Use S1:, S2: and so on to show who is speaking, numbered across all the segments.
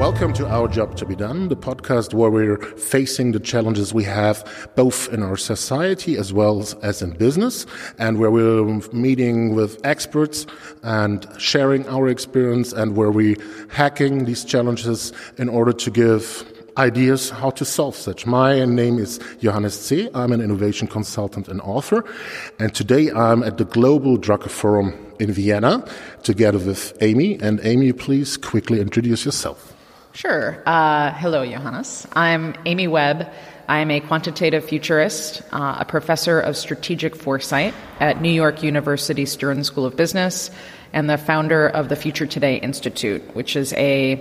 S1: Welcome to Our Job to Be Done, the podcast where we're facing the challenges we have both in our society as well as in business, and where we're meeting with experts and sharing our experience, and where we're hacking these challenges in order to give ideas how to solve such. My name is Johannes Ceh. I'm an innovation consultant and author, and today I'm at the Global Drucker Forum in Vienna together with Amy. And Amy, please quickly introduce yourself.
S2: Sure. Uh, hello, Johannes. I'm Amy Webb. I'm a quantitative futurist, uh, a professor of strategic foresight at New York University Stern School of Business, and the founder of the Future Today Institute, which is a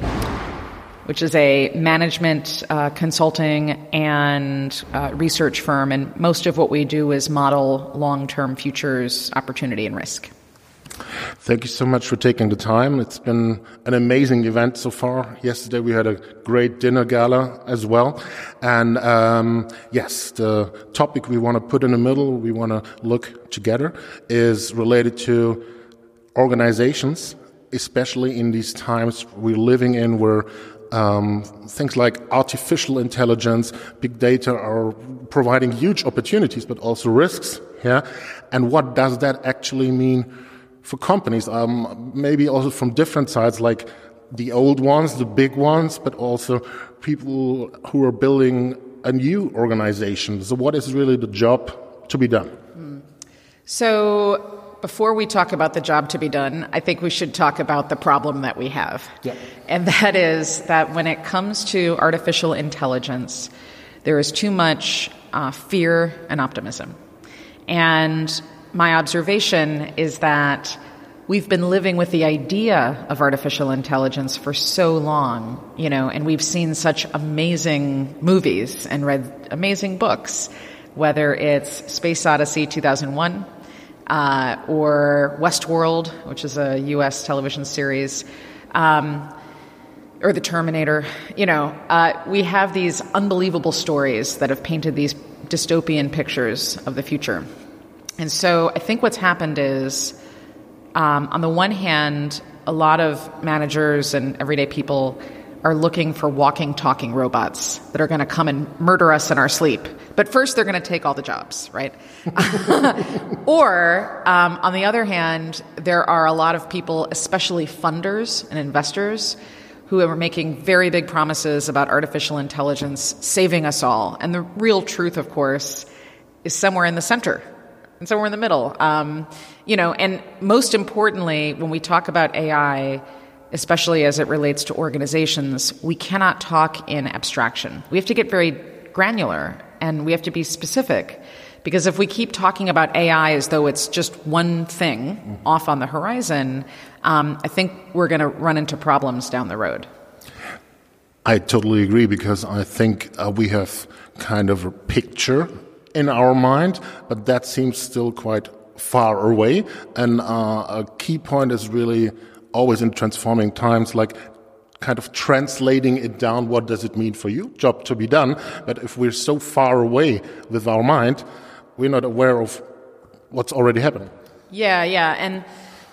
S2: which is a management uh, consulting and uh, research firm, and most of what we do is model long-term futures, opportunity, and risk.
S1: Thank you so much for taking the time. It's been an amazing event so far. Yesterday we had a great dinner gala as well. And um, yes, the topic we want to put in the middle, we want to look together, is related to organizations, especially in these times we're living in where um, things like artificial intelligence, big data are providing huge opportunities, but also risks. Yeah. And what does that actually mean for companies, um, maybe also from different sides, like the old ones, the big ones, but also people who are building a new organization. So, what is really the job to be done? Mm.
S2: So, before we talk about the job to be done, I think we should talk about the problem that we have.
S1: Yeah.
S2: And that is that when it comes to artificial intelligence, there is too much uh, fear and optimism. And my observation is that we've been living with the idea of artificial intelligence for so long, you know, and we've seen such amazing movies and read amazing books, whether it's Space Odyssey 2001 uh, or Westworld, which is a U.S. television series. Um, or the Terminator. You know, uh, we have these unbelievable stories that have painted these dystopian pictures of the future. And so I think what's happened is, um, on the one hand, a lot of managers and everyday people are looking for walking, talking robots that are going to come and murder us in our sleep. But first, they're going to take all the jobs, right? or, um, on the other hand, there are a lot of people, especially funders and investors, who are making very big promises about artificial intelligence saving us all. And the real truth, of course, is somewhere in the center and so we're in the middle. Um, you know, and most importantly, when we talk about AI, especially as it relates to organizations, we cannot talk in abstraction. We have to get very granular and we have to be specific. Because if we keep talking about AI as though it's just one thing mm-hmm. off on the horizon, um, I think we're going to run into problems down the road.
S1: I totally agree because I think uh, we have kind of a picture in our mind, but that seems still quite far away. And uh, a key point is really always in transforming times, like kind of translating it down. What does it mean for you? Job to be done. But if we're so far away with our mind, we're not aware of what's already happening.
S2: Yeah, yeah. And,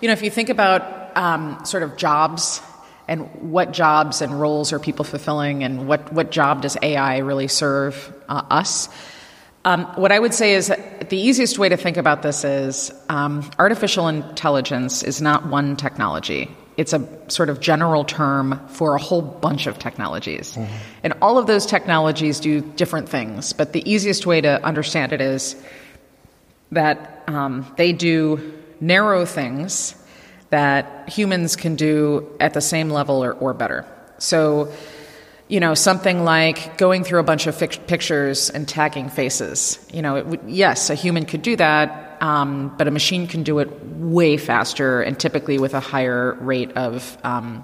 S2: you know, if you think about um, sort of jobs and what jobs and roles are people fulfilling and what, what job does AI really serve uh, us? Um, what I would say is the easiest way to think about this is um, artificial intelligence is not one technology. It's a sort of general term for a whole bunch of technologies. Mm-hmm. And all of those technologies do different things, but the easiest way to understand it is that um, they do narrow things that humans can do at the same level or, or better. So, you know, something like going through a bunch of pictures and tagging faces. You know, w- yes, a human could do that, um, but a machine can do it way faster and typically with a higher rate of um,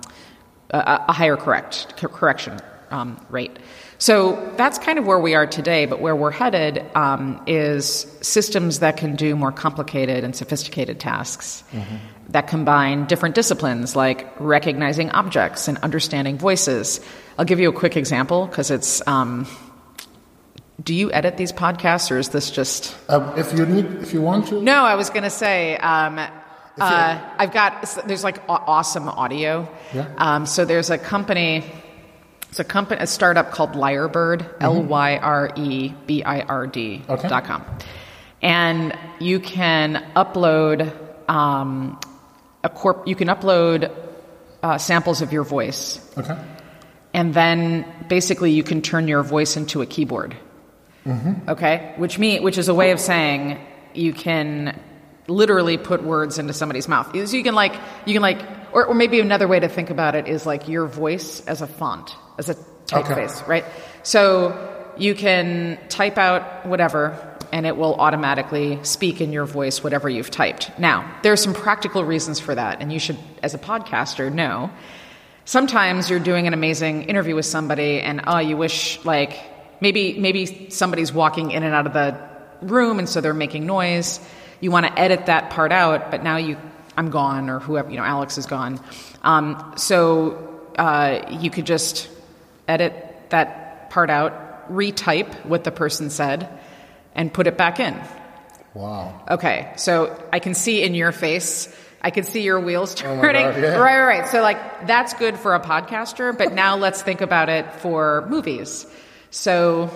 S2: a, a, higher correct correction um, rate. So that's kind of where we are today, but where we're headed um, is systems that can do more complicated and sophisticated tasks mm-hmm. that combine different disciplines like recognizing objects and understanding voices. I'll give you a quick example because it's. Um, do you edit these podcasts, or is this just?
S1: Uh, if you need, if you want to.
S2: No, I was going to say. Um, uh, I've got there's like awesome audio.
S1: Yeah.
S2: Um, so there's a company It's a company, a startup called Lyrebird, L Y R E B I R D dot com, and you can upload um, a corp. You can upload uh, samples of your voice,
S1: Okay.
S2: and then basically you can turn your voice into a keyboard. Okay, which mean which is a way of saying you can literally put words into somebody's mouth. So you can like you can like, or, or maybe another way to think about it is like your voice as a font, as a typeface, right? So you can type out whatever. And it will automatically speak in your voice whatever you've typed. Now, there are some practical reasons for that, and you should, as a podcaster, know sometimes you're doing an amazing interview with somebody and oh you wish like maybe maybe somebody's walking in and out of the room and so they're making noise you want to edit that part out but now you i'm gone or whoever you know alex is gone um, so uh, you could just edit that part out retype what the person said and put it back in
S1: Wow.
S2: Okay, so I can see in your face, I can see your wheels
S1: Oh
S2: turning.
S1: God, yeah.
S2: Right, right, right. So like that's good for a podcaster, but now let's think about it for movies. So,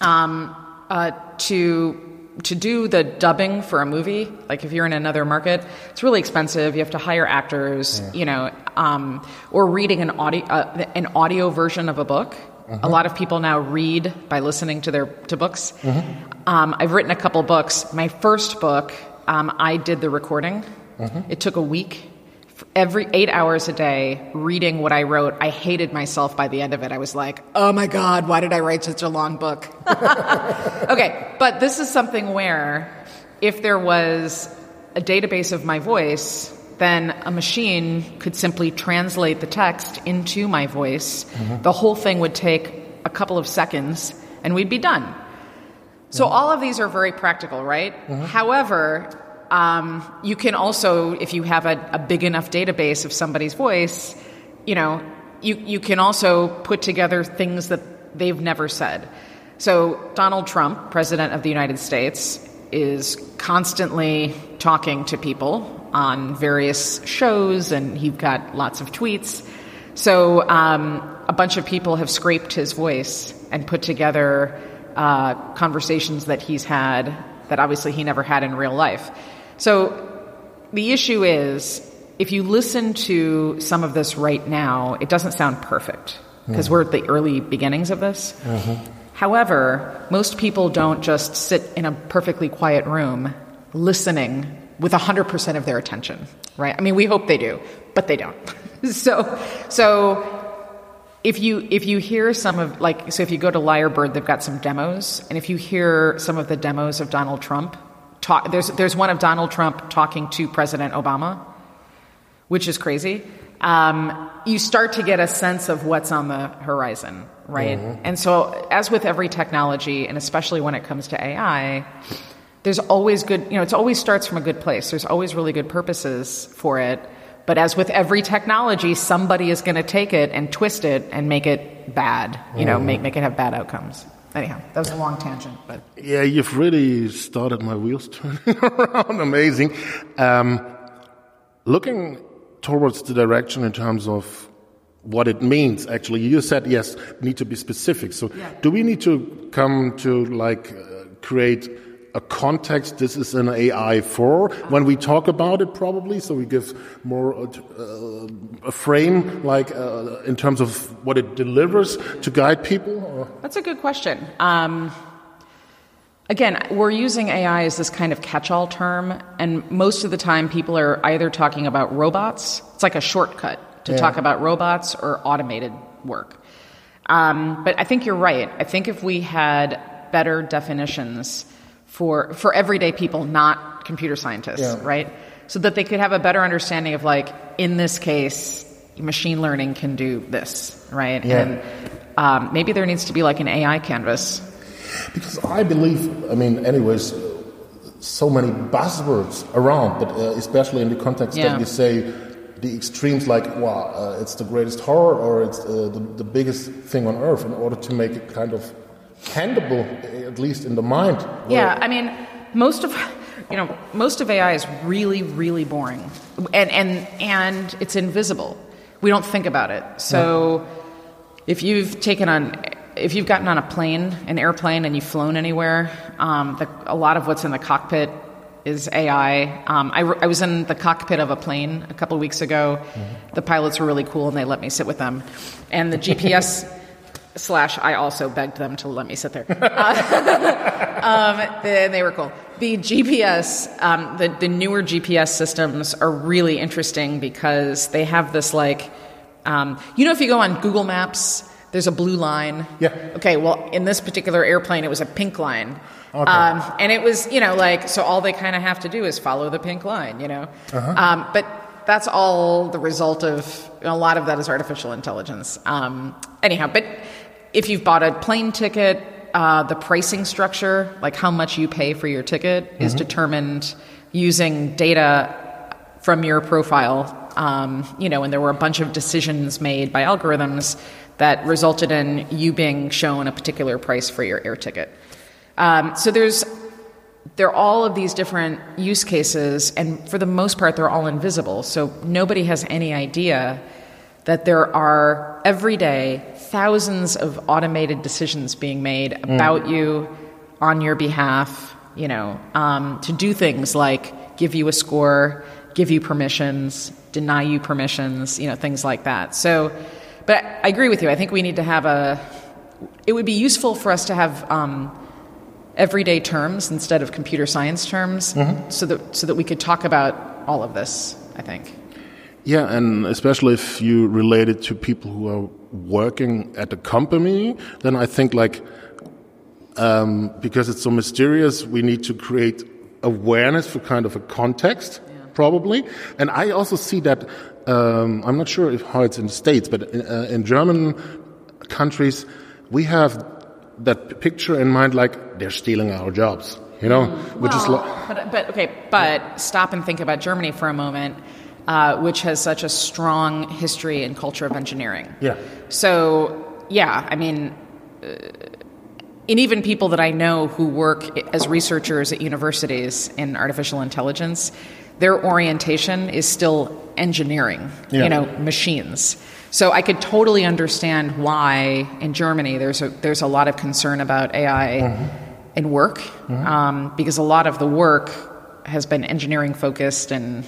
S2: um, uh, to to do the dubbing for a movie, like if you're in another market, it's really expensive. You have to hire actors, you know, um, or reading an audio uh, an audio version of a book. A lot of people now read by listening to their to books. Um, I've written a couple books. My first book, um, I did the recording. It took a week. Every eight hours a day, reading what I wrote, I hated myself by the end of it. I was like, oh my God, why did I write such a long book? okay, but this is something where if there was a database of my voice, then a machine could simply translate the text into my voice. Mm-hmm. The whole thing would take a couple of seconds and we'd be done. So mm-hmm. all of these are very practical, right? Mm-hmm. However, um, you can also, if you have a, a big enough database of somebody's voice, you know, you, you can also put together things that they've never said. So Donald Trump, President of the United States, is constantly talking to people on various shows, and he's got lots of tweets. So um, a bunch of people have scraped his voice and put together uh, conversations that he's had that obviously he never had in real life. So the issue is if you listen to some of this right now, it doesn't sound perfect because we're at the early beginnings of this. Mm-hmm. However, most people don't just sit in a perfectly quiet room listening with 100% of their attention, right? I mean, we hope they do, but they don't. so, so if you if you hear some of like so if you go to Lyrebird, they've got some demos, and if you hear some of the demos of Donald Trump talk, there's there's one of Donald Trump talking to President Obama, which is crazy. Um, you start to get a sense of what's on the horizon, right? And so, as with every technology, and especially when it comes to AI, there's always good. You know, it always starts from a good place. There's always really good purposes for it. But as with every technology, somebody is going to take it and twist it and make it bad. You know, make make it have bad outcomes. Anyhow, that was a long tangent, but
S1: Yeah, you've really started my wheels turning around. Amazing. Um, looking towards the direction in terms of what it means, actually, you said yes, need to be specific. So, do we need to come to like uh, create a context? This is an AI for when we talk about it, probably. So we give more uh, a frame, like uh, in terms of what it delivers to guide people. Or?
S2: That's a good question. Um, again, we're using AI as this kind of catch all term, and most of the time people are either talking about robots, it's like a shortcut to
S1: Yeah.
S2: talk about robots or automated work. Um, but I think you're right. I think if we had better definitions for, for everyday people, not computer scientists,
S1: Yeah.
S2: right? So that they could have a better understanding of, like, in this case, machine learning can do this, right?
S1: Yeah.
S2: And um, maybe there needs to be like an AI canvas.
S1: Because I believe, I mean, anyways, so many buzzwords around, but uh, especially in the context
S2: Yeah.
S1: that you say the extremes like, wow, uh, it's the greatest horror or it's uh, the, the biggest thing on earth in order to make it kind of handable, at least in the mind.
S2: Yeah, I mean, most of you know most of AI is really really boring, and and and it's invisible. We don't think about it. So if you've taken on if you've gotten on a plane, an airplane, and you've flown anywhere, um, the, a lot of what's in the cockpit is AI. Um, I, I, was in the cockpit of a plane a couple weeks ago. Mm-hmm. The pilots were really cool, and they let me sit with them. And the GPS slash, I also begged them to let me sit there. Uh, um, they, they, were cool. The GPS, um, the, the newer GPS systems are really interesting because they have this like, um, you know, if you go on Google Maps there's a blue line.
S1: Yeah.
S2: Okay, well, in this particular airplane, it was a pink line. Okay. Um, and it was, you know, like, so all they kind of have to do is follow the pink line, you know? Uh-huh. Um, but that's all the result of, a lot of that is artificial intelligence. Um, anyhow, but if you've bought a plane ticket, uh, the pricing structure, like how much you pay for your ticket, mm-hmm. is determined using data from your profile. Um, you know, and there were a bunch of decisions made by algorithms that resulted in you being shown a particular price for your air ticket. Um, so there's there are all of these different use cases, and for the most part, they're all invisible. So nobody has any idea that there are every day thousands of automated decisions being made mm. about you on your behalf. You know, um, to do things like give you a score, give you permissions, deny you permissions. You know, things like that. So but I agree with you. I think we need to have a. It would be useful for us to have um, everyday terms instead of computer science terms, mm-hmm. so that so that we could talk about all of this. I think.
S1: Yeah, and especially if you relate it to people who are working at a company, then I think like um, because it's so mysterious, we need to create awareness for kind of a context, yeah. probably. And I also see that um, I'm not sure if how it's in the States, but in, uh, in German countries, we have that picture in mind like they're stealing our jobs, you know,
S2: mm. which well, is. but, but okay, but stop and think about Germany for a moment. Uh, which has such a strong history and culture of engineering.
S1: Yeah.
S2: So, yeah, I mean, uh, and even people that I know who work as researchers at universities in artificial intelligence, their orientation is still engineering, yeah. you know, machines. So I could totally understand why in Germany there's a, there's a lot of concern about AI mm-hmm. in work, mm-hmm. um, because a lot of the work has been engineering focused and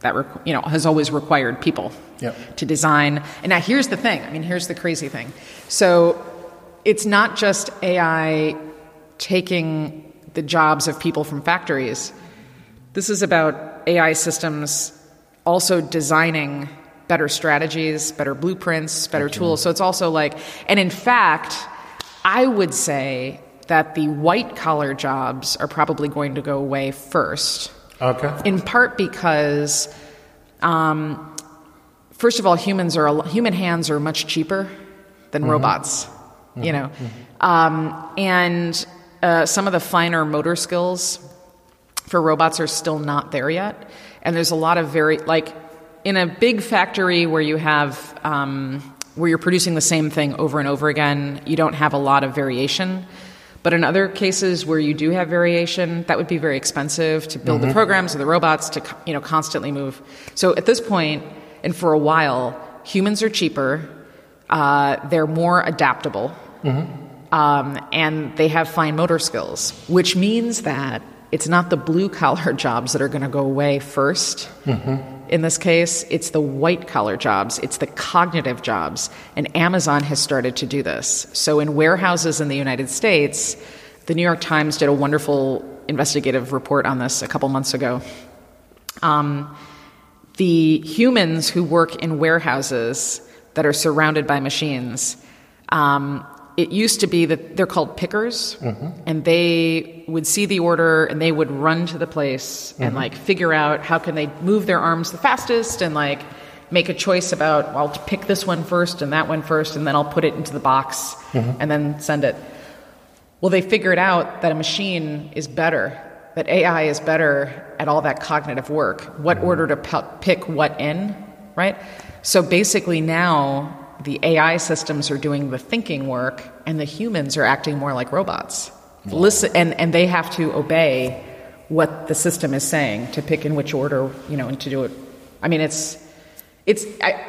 S2: that you know has always required people
S1: yep.
S2: to design. And now here's the thing. I mean, here's the crazy thing. So it's not just AI taking the jobs of people from factories. This is about AI systems also designing better strategies, better blueprints, better okay. tools. So it's also like, and in fact, I would say that the white collar jobs are probably going to go away first.
S1: Okay.
S2: In part because, um, first of all, humans are human hands are much cheaper than mm-hmm. robots. Mm-hmm. You know, mm-hmm. um, and uh, some of the finer motor skills for robots are still not there yet. And there's a lot of very, like, in a big factory where you have, um, where you're producing the same thing over and over again, you don't have a lot of variation. But in other cases where you do have variation, that would be very expensive to build mm-hmm. the programs or the robots to, you know, constantly move. So at this point, and for a while, humans are cheaper, uh, they're more adaptable, mm-hmm. um, and they have fine motor skills, which means that it's not the blue collar jobs that are going to go away 1st mm-hmm. In this case, it's the white collar jobs, it's the cognitive jobs. And Amazon has started to do this. So, in warehouses in the United States, the New York Times did a wonderful investigative report on this a couple months ago. Um, the humans who work in warehouses that are surrounded by machines um, it used to be that they're called pickers mm-hmm. and they would see the order and they would run to the place mm-hmm. and like figure out how can they move their arms the fastest and like make a choice about well, i'll pick this one first and that one first and then i'll put it into the box mm-hmm. and then send it well they figured out that a machine is better that ai is better at all that cognitive work what mm-hmm. order to p- pick what in right so basically now the AI systems are doing the thinking work and the humans are acting more like robots. Wow. Listen, and, and they have to obey what the system is saying to pick in which order, you know, and to do it. I mean, it's, it's, I,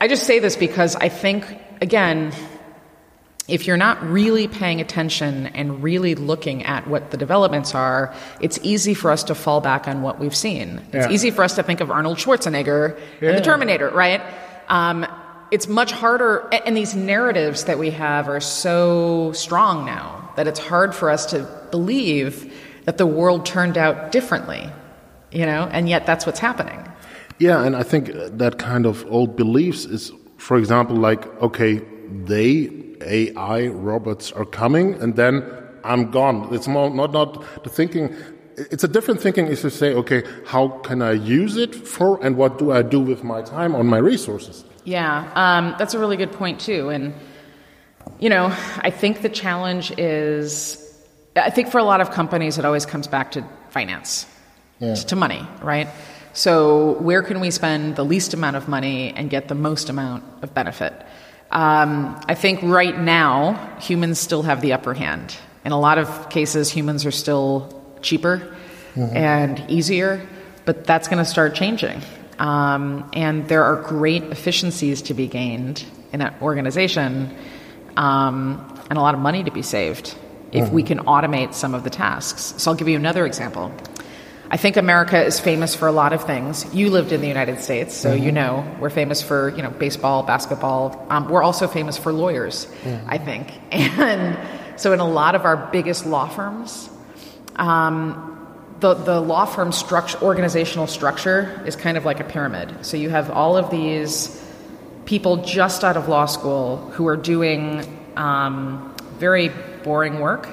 S2: I just say this because I think, again, if you're not really paying attention and really looking at what the developments are, it's easy for us to fall back on what we've seen. It's
S1: Yeah.
S2: easy for us to think of Arnold Schwarzenegger and the Terminator, right? Um, it's much harder, and these narratives that we have are so strong now that it's hard for us to believe that the world turned out differently, you know, and yet that's what's happening.
S1: Yeah, and I think that kind of old beliefs is, for example, like, okay, they, AI, robots are coming, and then I'm gone. It's more, not, not the thinking, it's a different thinking is to say, okay, how can I use it for, and what do I do with my time on my resources?
S2: Yeah, um, that's a really good point too. And you know, I think the challenge is, I think for a lot of companies, it always comes back to finance, to money, right? So where can we spend the least amount of money and get the most amount of benefit? Um, I think right now humans still have the upper hand. In a lot of cases, humans are still cheaper and easier, but that's going to start changing. Um, and there are great efficiencies to be gained in an organization um, and a lot of money to be saved if we can automate some of the tasks. So I'll give you another example. I think America is famous for a lot of things. You lived in the United States, so you know we're famous for you know baseball, basketball. Um, we're also famous for lawyers, I think. And so in a lot of our biggest law firms, um, the the law firm structure, organizational structure, is kind of like a pyramid. So you have all of these people just out of law school who are doing um, very boring work.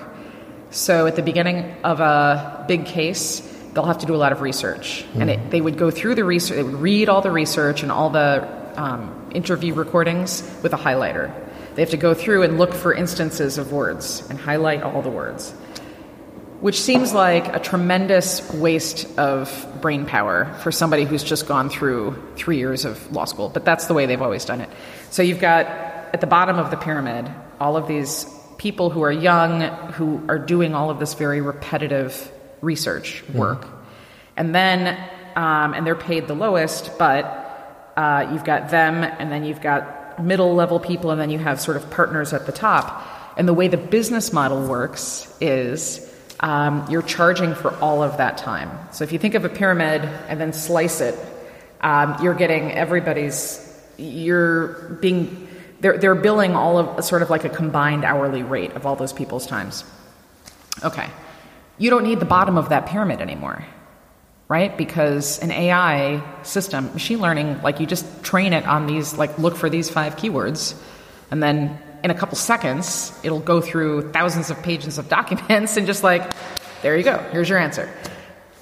S2: So at the beginning of a big case, they'll have to do a lot of research, and it, they would go through the research, they would read all the research and all the um, interview recordings with a highlighter. They have to go through and look for instances of words and highlight all the words, which seems like a tremendous waste of brain power for somebody who's just gone through three years of law school. But that's the way they've always done it. So you've got at the bottom of the pyramid all of these people who are young who are doing all of this very repetitive research work. And then, um, and they're paid the lowest, but uh, you've got them, and then you've got middle level people, and then you have sort of partners at the top. And the way the business model works is um, you're charging for all of that time. So if you think of a pyramid and then slice it, um, you're getting everybody's, you're being, they're, they're billing all of sort of like a combined hourly rate of all those people's times. Okay. You don't need the bottom of that pyramid anymore, right? Because an AI system, machine learning, like you just train it on these, like look for these five keywords, and then in a couple seconds, it'll go through thousands of pages of documents and just like, there you go, here's your answer.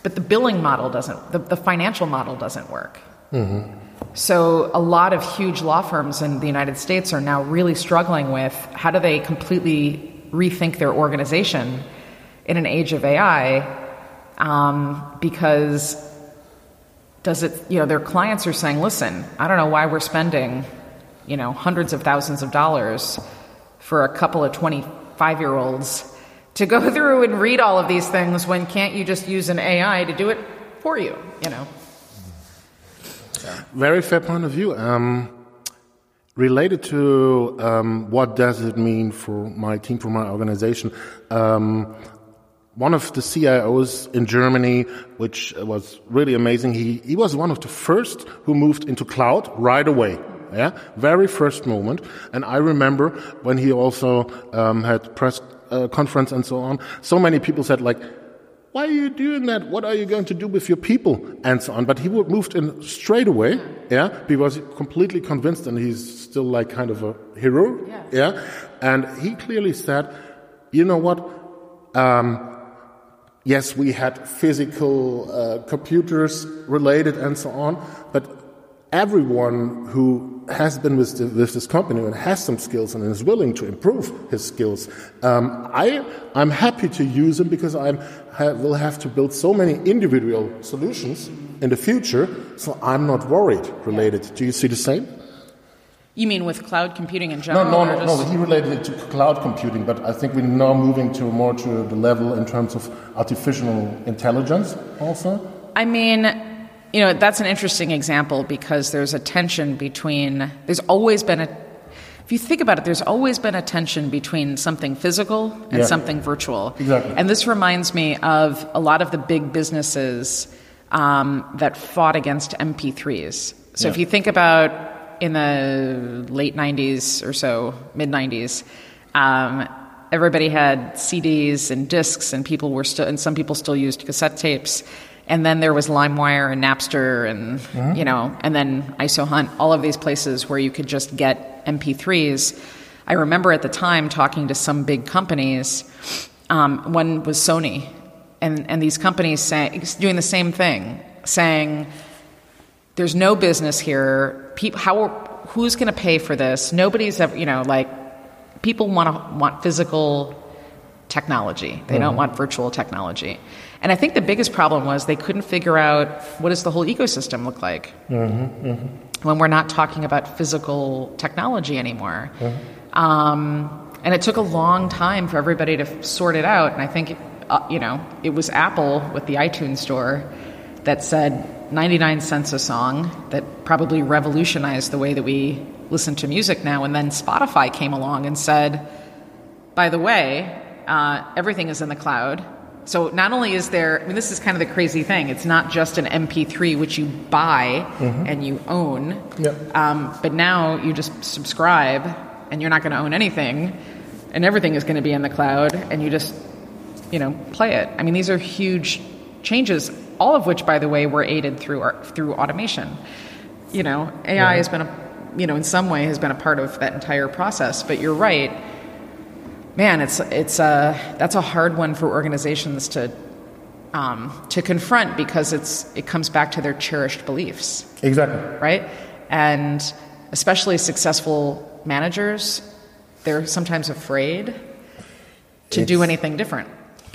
S2: But the billing model doesn't, the, the financial model doesn't work. So a lot of huge law firms in the United States are now really struggling with how do they completely rethink their organization in an age of AI um, because does it you know their clients are saying listen I don't know why we're spending you know hundreds of thousands of dollars for a couple of 25 year olds to go through and read all of these things when can't you just use an AI to do it for you you know
S1: Very fair point of view. Um, related to um, what does it mean for my team, for my organization, um, one of the CIOs in Germany, which was really amazing, he, he was one of the first who moved into cloud right away. Yeah, very first moment. And I remember when he also um, had press uh, conference and so on. So many people said like, why are you doing that? What are you going to do with your people? And so on. But he would moved in straight away, yeah, because completely convinced and he's still like kind of a hero,
S2: Yeah.
S1: yeah. And he clearly said, you know what? Um, yes, we had physical uh, computers related and so on, but everyone who has been with, the, with this company and has some skills and is willing to improve his skills, um, I, I'm happy to use him because I ha- will have to build so many individual solutions in the future, so I'm not worried related. Do you see the same?
S2: you mean with cloud computing in
S1: No,
S2: general
S1: no, no,
S2: just-
S1: no. He related it to cloud computing, but I think we're now moving to more to the level in terms of artificial intelligence also.
S2: I mean, you know, that's an interesting example because there's a tension between, there's always been a, if you think about it, there's always been a tension between something physical and
S1: Yeah.
S2: something virtual.
S1: Exactly.
S2: And this reminds me of a lot of the big businesses um, that fought against MP3s. So if you think about in the late 90s or so, mid 90s, um, everybody had CDs and discs, and people were still, and some people still used cassette tapes. And then there was LimeWire and Napster, and you know, and then isoHunt, all of these places where you could just get MP3s. I remember at the time talking to some big companies. Um, one was Sony, and and these companies saying doing the same thing, saying there's no business here. People, how, who's going to pay for this? Nobody's ever, you know, like people want to want physical technology. They don't want virtual technology. And I think the biggest problem was they couldn't figure out what does the whole ecosystem look like when we're not talking about physical technology anymore. Um, and it took a long time for everybody to sort it out. And I think, uh, you know, it was Apple with the iTunes store that said 99 cents a song that probably revolutionized the way that we listen to music now. And then Spotify came along and said, by the way, uh, everything is in the cloud. So not only is there, I mean, this is kind of the crazy thing. It's not just an MP3 which you buy and you own,
S1: Yeah.
S2: um, but now you just subscribe and you're not going to own anything, and everything is going to be in the cloud, and you just, you know, play it. I mean, these are huge changes, all of which, by the way, were aided through our, through automation. You know, AI has been a, you know, in some way has been a part of that entire process. But you're right, man. It's it's a that's a hard one for organizations to. Um, to confront because it's it comes back to their cherished beliefs
S1: Exactly.
S2: right? And especially successful managers, they're sometimes afraid to do anything different.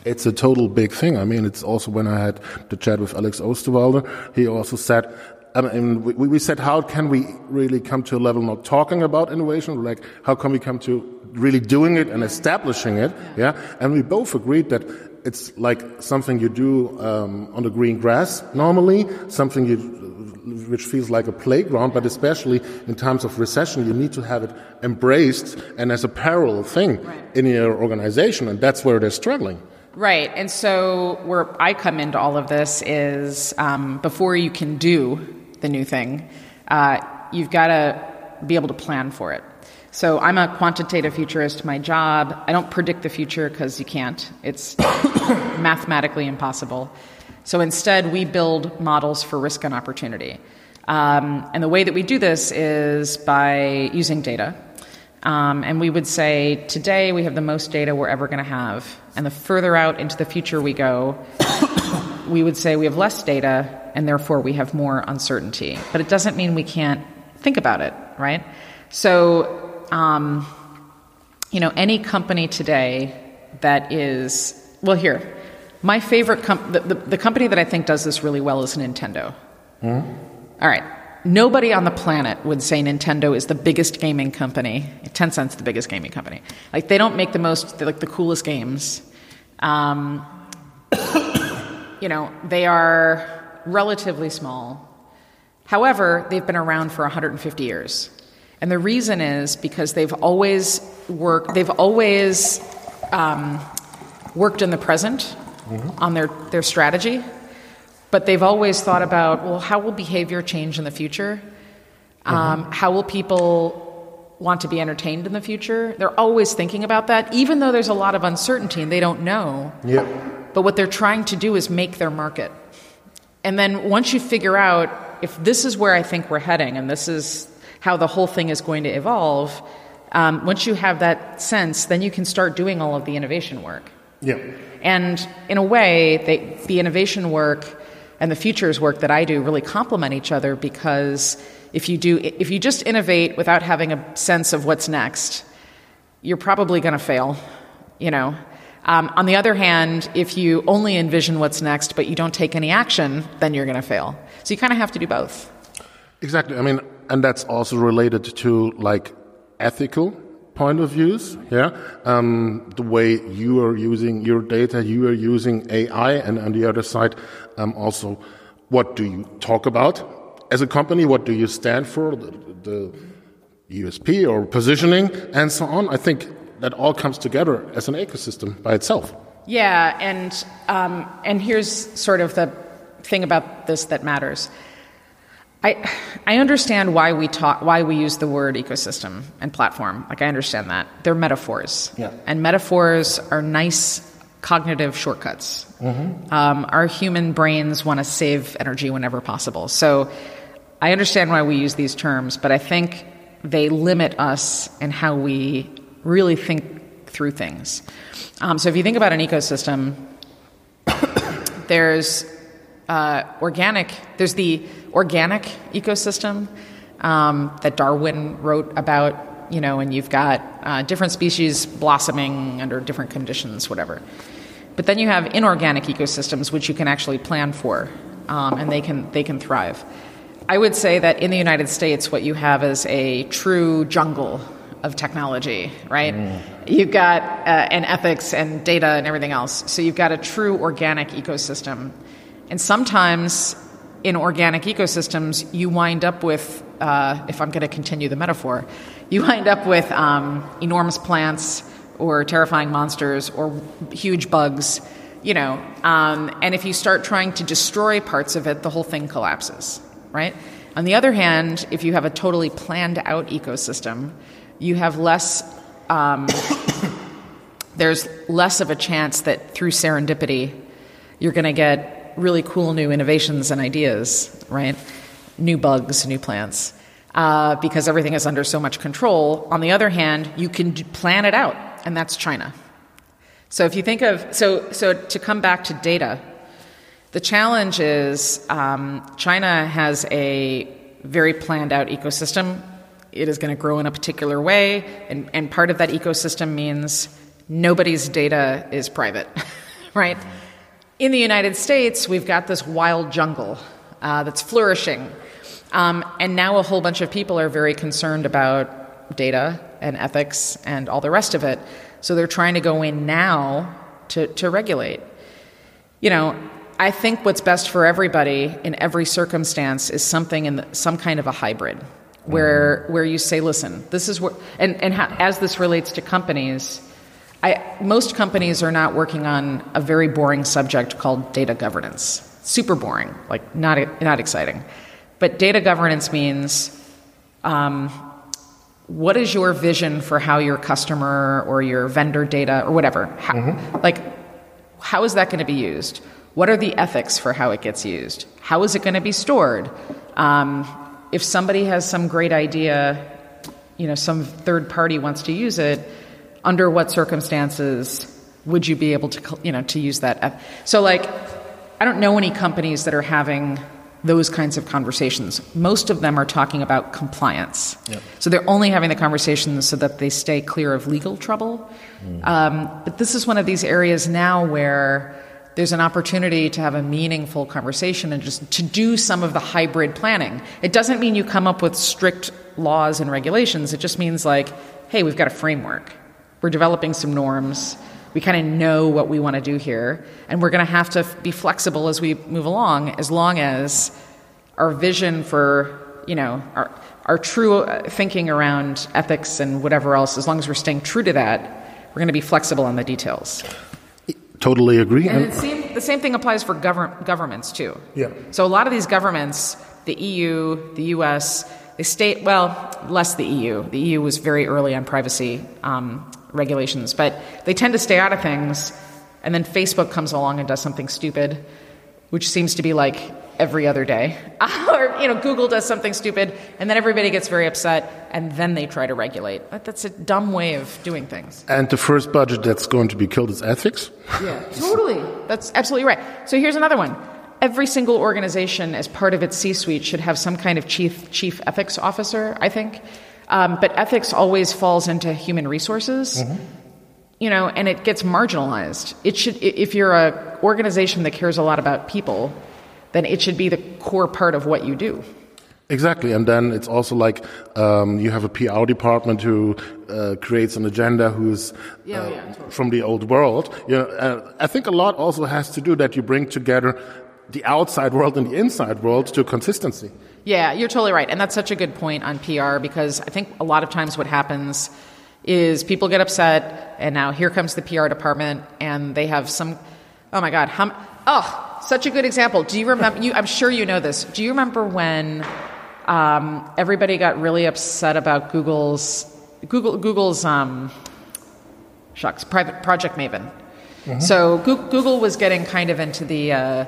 S1: It's a total big thing. I mean, it's also when I had the chat with Alex Osterwalder, he also said, I mean, we, we said, how can we really come to a level not talking about innovation? Like, how can we come to really doing it and establishing it? Yeah. And we both agreed that it's like something you do um, on the green grass normally, something you, which feels like a playground, but especially in times of recession, you need to have it embraced and as a parallel thing
S2: Right.
S1: in your organization, and that's where they're struggling.
S2: Right. And so, where I come into all of this is um, before you can do the new thing, uh, you've got to be able to plan for it. So, I'm a quantitative futurist. My job, I don't predict the future because you can't, it's mathematically impossible. So, instead, we build models for risk and opportunity. Um, and the way that we do this is by using data. Um, and we would say today we have the most data we're ever going to have. And the further out into the future we go, we would say we have less data and therefore we have more uncertainty. But it doesn't mean we can't think about it, right? So, um, you know, any company today that is, well, here, my favorite, com- the, the, the company that I think does this really well is Nintendo. All right. Nobody on the planet would say Nintendo is the biggest gaming company. Tencent's the biggest gaming company. Like they don't make the most, like the coolest games. Um, you know, they are relatively small. However, they've been around for 150 years. And the reason is because they've always worked, they've always um, worked in the present on their, their strategy, but they've always thought about, well, how will behavior change in the future? Um, how will people want to be entertained in the future? They're always thinking about that, even though there's a lot of uncertainty and they don't know.
S1: Yep.
S2: But what they're trying to do is make their market. And then once you figure out if this is where I think we're heading and this is how the whole thing is going to evolve, um, once you have that sense, then you can start doing all of the innovation work.
S1: Yeah.
S2: And in a way, they, the innovation work and the futures work that I do really complement each other because if you do, if you just innovate without having a sense of what's next, you're probably going to fail. You know. Um, on the other hand, if you only envision what's next but you don't take any action, then you're going to fail. So you kind of have to do both.
S1: Exactly. I mean, and that's also related to like ethical point of views. Yeah. Um, the way you are using your data, you are using AI, and on the other side, um, also, what do you talk about as a company? What do you stand for? The, the USP or positioning and so on. I think that all comes together as an ecosystem by itself.
S2: Yeah, and um, and here's sort of the thing about this that matters. I I understand why we talk why we use the word ecosystem and platform. Like I understand that they're metaphors,
S1: yeah.
S2: and metaphors are nice cognitive shortcuts. Mm-hmm. Um, our human brains want to save energy whenever possible. So I understand why we use these terms, but I think they limit us in how we really think through things. Um, so if you think about an ecosystem, there's uh, organic. There's the organic ecosystem um, that Darwin wrote about. You know, and you've got uh, different species blossoming under different conditions, whatever. But then you have inorganic ecosystems, which you can actually plan for, um, and they can they can thrive. I would say that in the United States, what you have is a true jungle of technology, right? Mm. You've got uh, and ethics and data and everything else. So you've got a true organic ecosystem, and sometimes in organic ecosystems, you wind up with, uh, if I'm going to continue the metaphor, you wind up with um, enormous plants or terrifying monsters or huge bugs, you know. Um, and if you start trying to destroy parts of it, the whole thing collapses right? On the other hand, if you have a totally planned out ecosystem, you have less, um, there's less of a chance that through serendipity, you're going to get really cool new innovations and ideas, right? New bugs, new plants. Uh, because everything is under so much control. On the other hand, you can plan it out, and that's China. So if you think of so so to come back to data, the challenge is um, China has a very planned out ecosystem. It is going to grow in a particular way, and, and part of that ecosystem means nobody's data is private, right? In the United States, we've got this wild jungle uh, that's flourishing. Um, and now a whole bunch of people are very concerned about data and ethics and all the rest of it. So they're trying to go in now to, to regulate. You know, I think what's best for everybody in every circumstance is something in the, some kind of a hybrid, where where you say, listen, this is what, and and how, as this relates to companies, I, most companies are not working on a very boring subject called data governance. Super boring, like not not exciting. But data governance means. Um, what is your vision for how your customer or your vendor data or whatever how, mm-hmm. like how is that going to be used what are the ethics for how it gets used? How is it going to be stored? Um, if somebody has some great idea, you know, some third party wants to use it, under what circumstances would you be able to, you know, to use that? So, like, I don't know any companies that are having those kinds of conversations. Most of them are talking about compliance. Yep. So they're only having the conversations so that they stay clear of legal trouble. Mm. Um, but this is one of these areas now where there's an opportunity to have a meaningful conversation and just to do some of the hybrid planning. It doesn't mean you come up with strict laws and regulations. It just means like, hey, we've got a framework. We're developing some norms. We kind of know what we want to do here, and we're going to have to be flexible as we move along, as long as our vision for, you know, our, our true uh, thinking around ethics and whatever else, as long as we're staying true to that, we're going to be flexible on the details.
S1: Totally agree.
S2: And, same, the same thing applies for govern, governments too.
S1: Yeah.
S2: So a lot of these governments, the EU, the US, they state well, less the EU. The EU was very early on privacy um, regulations, but they tend to stay out of things. And then Facebook comes along and does something stupid, which seems to be like every other day. or, you know, Google does something stupid, and then everybody gets very upset, and then they try to regulate. That's a dumb way of doing things.
S1: And the first budget that's going to be killed is ethics?
S2: Yeah, totally. That's absolutely right. So here's another one. Every single organization, as part of its C suite, should have some kind of chief, chief ethics officer, I think. Um, but ethics always falls into human resources. Mm-hmm you know, and it gets marginalized. It should, if you're an organization that cares a lot about people, then it should be the core part of what you do.
S1: Exactly, and then it's also like um, you have a PR department who uh, creates an agenda who's
S2: yeah, uh, yeah, totally.
S1: from the old world. You know, uh, I think a lot also has to do that you bring together the outside world and the inside world to consistency.
S2: Yeah, you're totally right. And that's such a good point on PR because I think a lot of times what happens is people get upset and now here comes the PR department and they have some oh my god, how, oh, such a good example. Do you remember you I'm sure you know this. Do you remember when um, everybody got really upset about Google's Google Google's um, shucks, private Project Maven. Mm-hmm. So Google was getting kind of into the uh,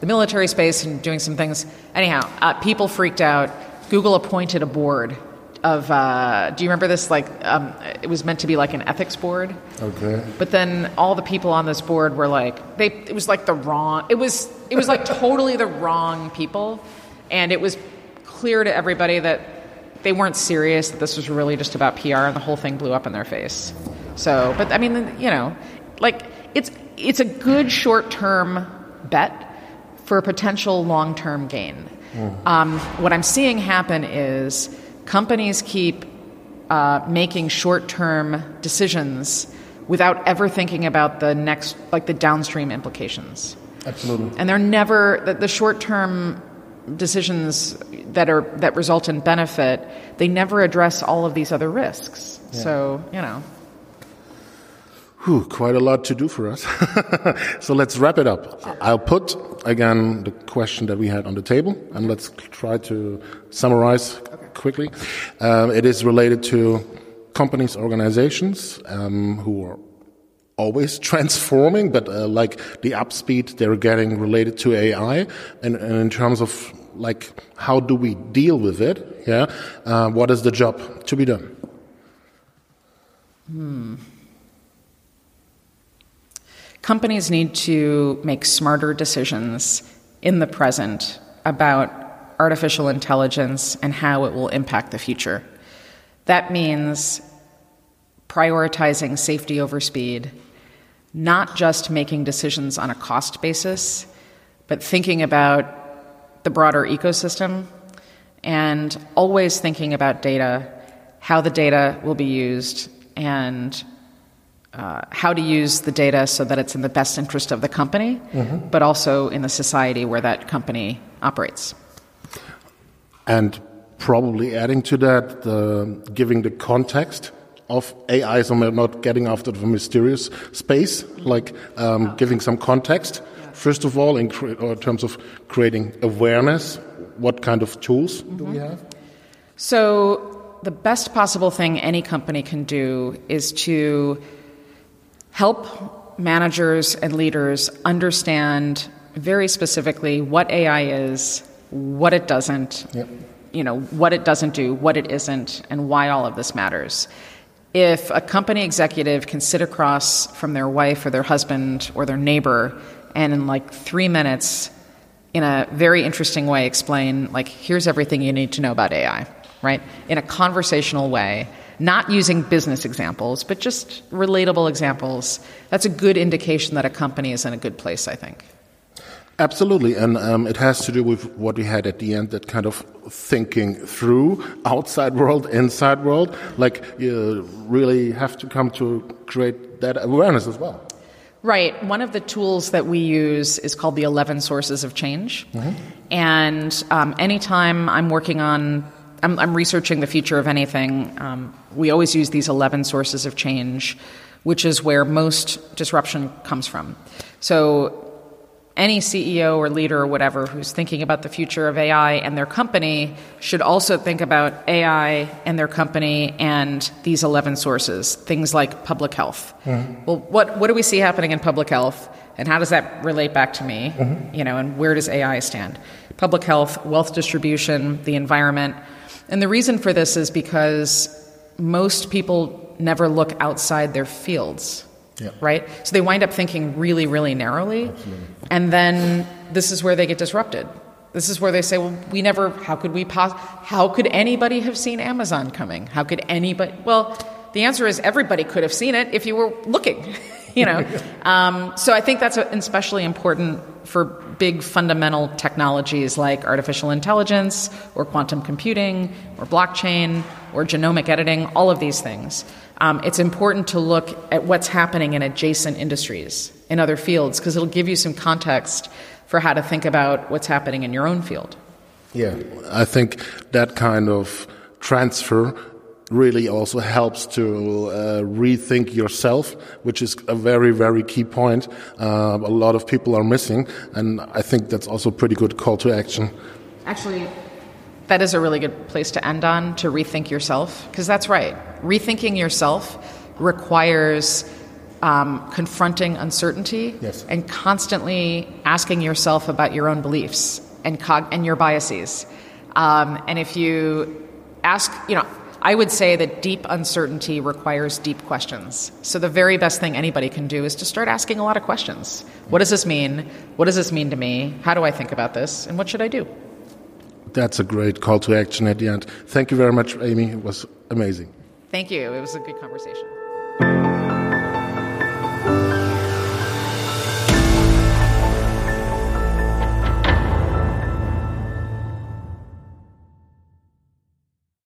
S2: the military space and doing some things. Anyhow, uh, people freaked out. Google appointed a board of. Uh, do you remember this? Like, um, it was meant to be like an ethics board.
S1: Okay.
S2: But then all the people on this board were like, they. It was like the wrong. It was. It was like totally the wrong people, and it was clear to everybody that they weren't serious. That this was really just about PR, and the whole thing blew up in their face. So, but I mean, you know, like it's it's a good short term bet for a potential long term gain. Mm. Um, what I'm seeing happen is companies keep uh, making short term decisions without ever thinking about the next, like the downstream implications.
S1: Absolutely.
S2: And they're never, the, the short term decisions that are that result in benefit, they never address all of these other risks. Yeah. So, you know.
S1: Whew, quite a lot to do for us. so let's wrap it up. I'll put again the question that we had on the table, and let's try to summarize quickly. Um, it is related to companies, organizations um, who are always transforming, but uh, like the upspeed they're getting related to AI, and, and, in terms of like how do we deal with it? Yeah, uh, what is the job to be done?
S2: Hmm. Companies need to make smarter decisions in the present about artificial intelligence and how it will impact the future. That means prioritizing safety over speed, not just making decisions on a cost basis, but thinking about the broader ecosystem and always thinking about data, how the data will be used, and uh, how to use the data so that it's in the best interest of the company, mm-hmm. but also in the society where that company operates.
S1: And probably adding to that, the, giving the context of AI, so not getting after the mysterious space, like um, giving some context. First of all, in, cre- in, terms of creating awareness, what kind of tools mm-hmm. do we have?
S2: So, the best possible thing any company can do is to help managers and leaders understand very specifically what AI is, what it doesn't, yep. you know, what it doesn't do, what it isn't, and why all of this matters. If a company executive can sit across from their wife or their husband or their neighbor and in like three minutes, in a very interesting way, explain, like, here's everything you need to know about AI, right? In a conversational way, not using business examples, but just relatable examples, that's a good indication that a company is in a good place, I think.
S1: Absolutely, and um, it has to do with what we had at the end, that kind of thinking through outside world, inside world. Like you really have to come to create that awareness as well.
S2: Right. One of the tools that we use is called the 11 Sources of Change. Mm-hmm. And um, anytime I'm working on I'm, I'm researching the future of anything. Um, we always use these 11 sources of change, which is where most disruption comes from. So, any CEO or leader or whatever who's thinking about the future of AI and their company should also think about AI and their company and these 11 sources, things like public health. Mm-hmm. Well, what, what do we see happening in public health? And how does that relate back to me? Mm-hmm. You know, and where does AI stand? Public health, wealth distribution, the environment, and the reason for this is because most people never look outside their fields. Yeah. Right? So they wind up thinking really, really narrowly. Absolutely. And then this is where they get disrupted. This is where they say, well, we never, how could we, pos- how could anybody have seen Amazon coming? How could anybody, well, the answer is everybody could have seen it if you were looking, you know. um, so I think that's especially important for big fundamental technologies like artificial intelligence or quantum computing or blockchain or genomic editing, all of these things. Um, it's important to look at what's happening in adjacent industries, in other fields, because it'll give you some context for how to think about what's happening in your own field.
S1: Yeah, I think that kind of transfer really also helps to uh, rethink yourself, which is a very, very key point. Uh, a lot of people are missing, and I think that's also a pretty good call to action.
S2: Actually, that is a really good place to end on to rethink yourself, because that's right. Rethinking yourself requires um, confronting uncertainty
S1: yes.
S2: and constantly asking yourself about your own beliefs and, cog- and your biases. Um, and if you ask, you know, I would say that deep uncertainty requires deep questions. So the very best thing anybody can do is to start asking a lot of questions. What does this mean? What does this mean to me? How do I think about this? And what should I do?
S1: That's a great call to action at the end. Thank you very much, Amy. It was amazing.
S2: Thank you. It was a good conversation.